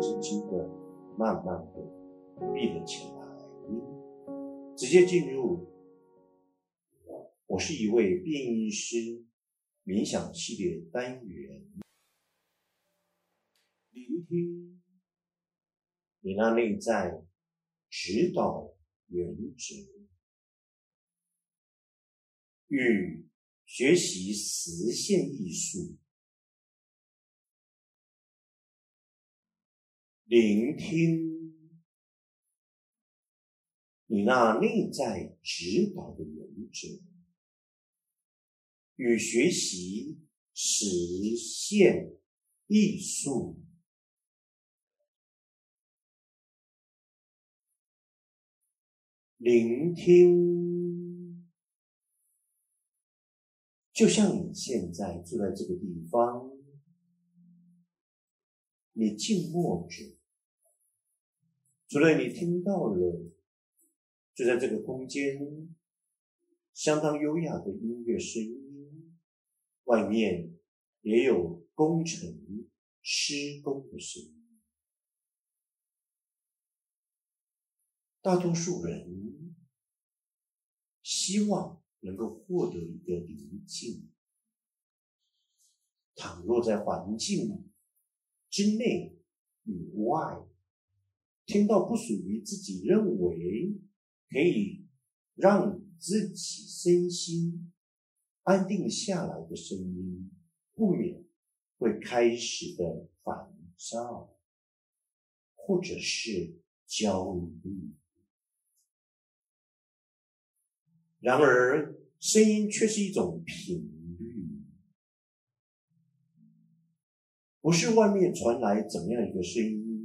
轻轻的、慢慢的闭了起来，直接进入。我是一位变音师，冥想系列单元，聆听你那内在指导原则，与学习实现艺术。聆听你那内在指导的原则，与学习实现艺术。聆听，就像你现在坐在这个地方，你静默着。除了你听到了，就在这个空间相当优雅的音乐声音，外面也有工程施工的声音。大多数人希望能够获得一个宁静。倘若在环境之内与外，听到不属于自己认为可以让自己身心安定下来的声音，不免会开始的烦躁，或者是焦虑。然而，声音却是一种频率，不是外面传来怎么样一个声音。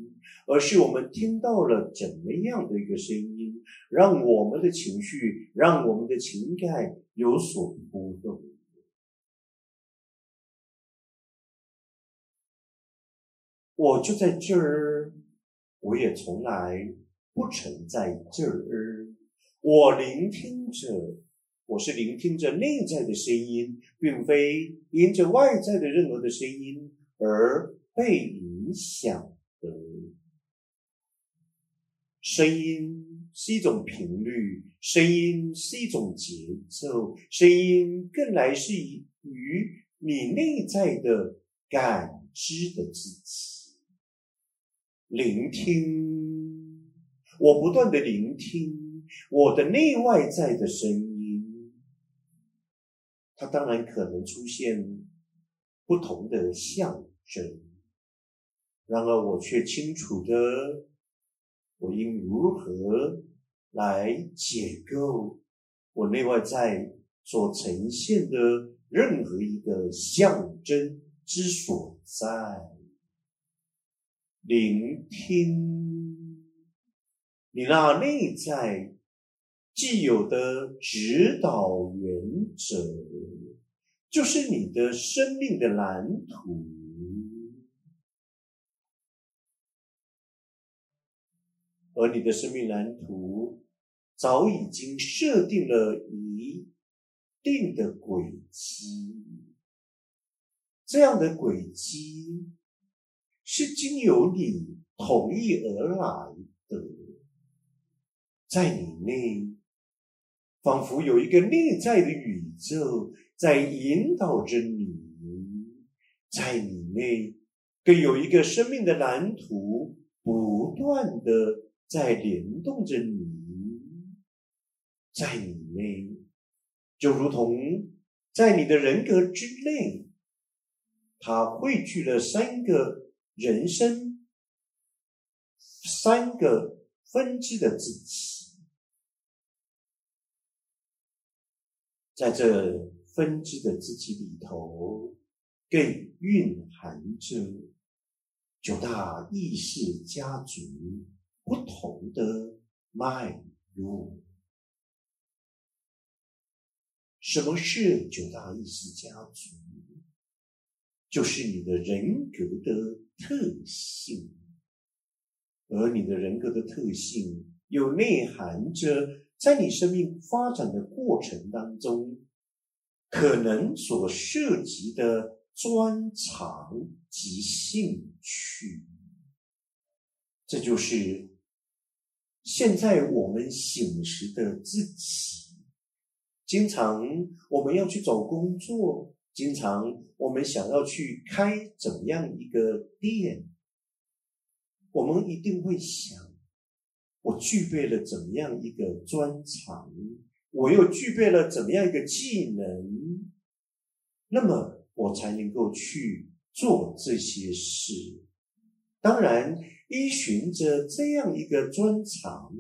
而是我们听到了怎么样的一个声音，让我们的情绪，让我们的情感有所波动。我就在这儿，我也从来不曾在这儿。我聆听着，我是聆听着内在的声音，并非因着外在的任何的声音而被影响。声音是一种频率，声音是一种节奏，声音更来自于你内在的感知的自己。聆听，我不断的聆听我的内外在的声音，它当然可能出现不同的象征，然而我却清楚的。我应如何来解构我内外在所呈现的任何一个象征之所在？聆听你那内在既有的指导原则，就是你的生命的蓝图。而你的生命蓝图早已经设定了一定的轨迹，这样的轨迹是经由你同意而来的，在你内仿佛有一个内在的宇宙在引导着你，在你内更有一个生命的蓝图不断的。在联动着你，在你内，就如同在你的人格之内，它汇聚了三个人生、三个分支的自己，在这分支的自己里头，更蕴含着九大意识家族。不同的脉络。什么是九大意识家族？就是你的人格的特性，而你的人格的特性，又内含着在你生命发展的过程当中，可能所涉及的专长及兴趣。这就是现在我们醒时的自己。经常我们要去找工作，经常我们想要去开怎样一个店，我们一定会想：我具备了怎么样一个专长，我又具备了怎么样一个技能，那么我才能够去做这些事。当然。依循着这样一个专长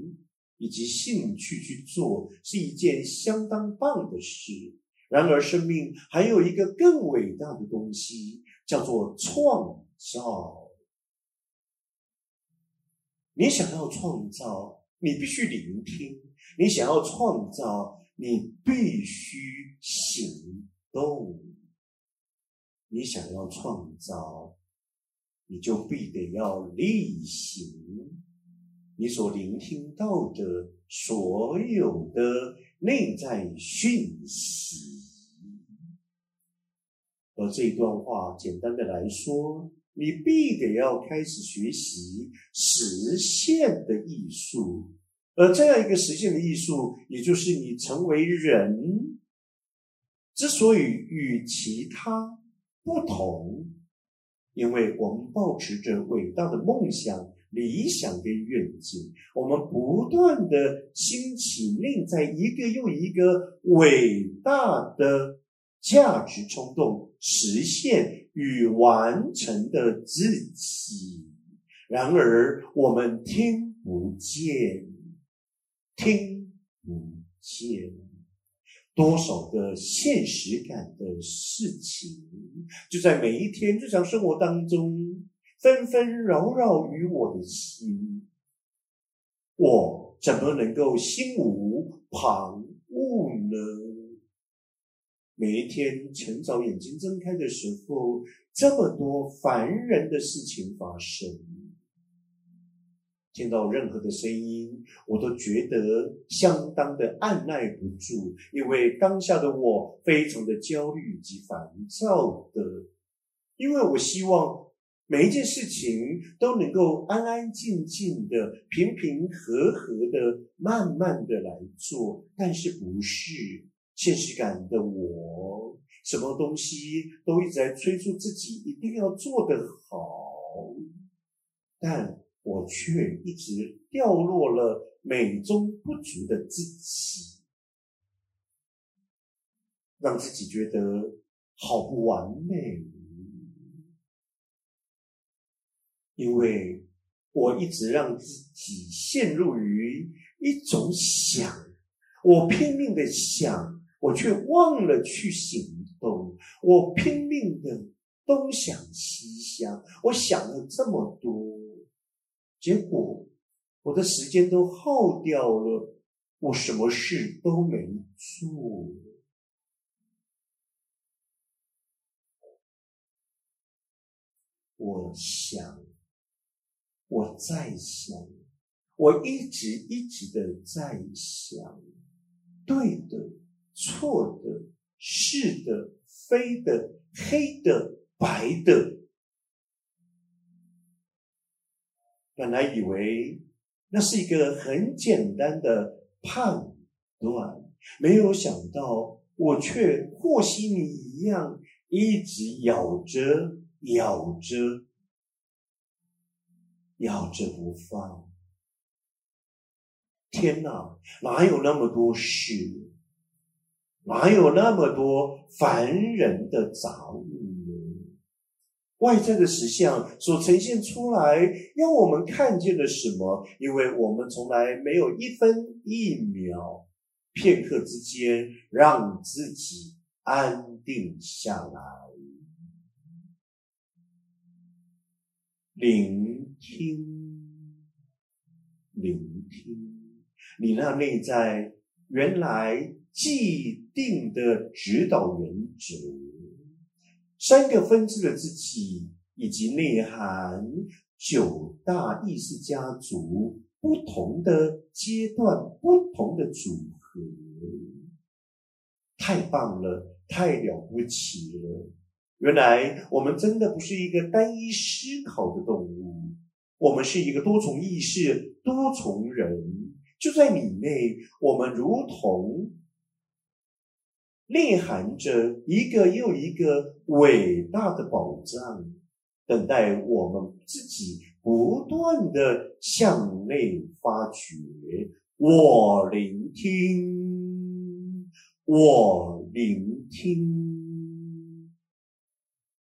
以及兴趣去做，是一件相当棒的事。然而，生命还有一个更伟大的东西，叫做创造。你想要创造，你必须聆听；你想要创造，你必须行动。你想要创造。你就必得要例行你所聆听到的所有的内在讯息，而这段话简单的来说，你必得要开始学习实现的艺术，而这样一个实现的艺术，也就是你成为人之所以与其他不同。因为我们保持着伟大的梦想、理想跟愿景，我们不断的兴起内在一个又一个伟大的价值冲动，实现与完成的自己。然而，我们听不见，听不见。多少个现实感的事情，就在每一天日常生活当中纷纷扰扰于我的心，我怎么能够心无旁骛呢？每一天晨早眼睛睁开的时候，这么多烦人的事情发生。听到任何的声音，我都觉得相当的按耐不住，因为当下的我非常的焦虑及烦躁的，因为我希望每一件事情都能够安安静静的、平平和和的、慢慢的来做，但是不是现实感的我，什么东西都一直在催促自己一定要做得好，但。我却一直掉落了美中不足的自己，让自己觉得好不完美，因为我一直让自己陷入于一种想，我拼命的想，我却忘了去行动，我拼命的东想西想，我想了这么多。结果，我的时间都耗掉了，我什么事都没做。我想，我在想，我一直一直的在想，对的、错的、是的、非的、黑的、白的。本来以为那是一个很简单的判断，没有想到我却和稀泥一样，一直咬着、咬着、咬着不放。天哪，哪有那么多事？哪有那么多烦人的杂物？外在的实相所呈现出来，要我们看见了什么？因为我们从来没有一分一秒、片刻之间让自己安定下来，聆听，聆听你那内在原来既定的指导原则。三个分支的自己，以及内涵九大意识家族不同的阶段、不同的组合，太棒了，太了不起了！原来我们真的不是一个单一思考的动物，我们是一个多重意识、多重人，就在里面，我们如同内含着一个又一个伟大的宝藏，等待我们自己不断的向内发掘。我聆听，我聆听。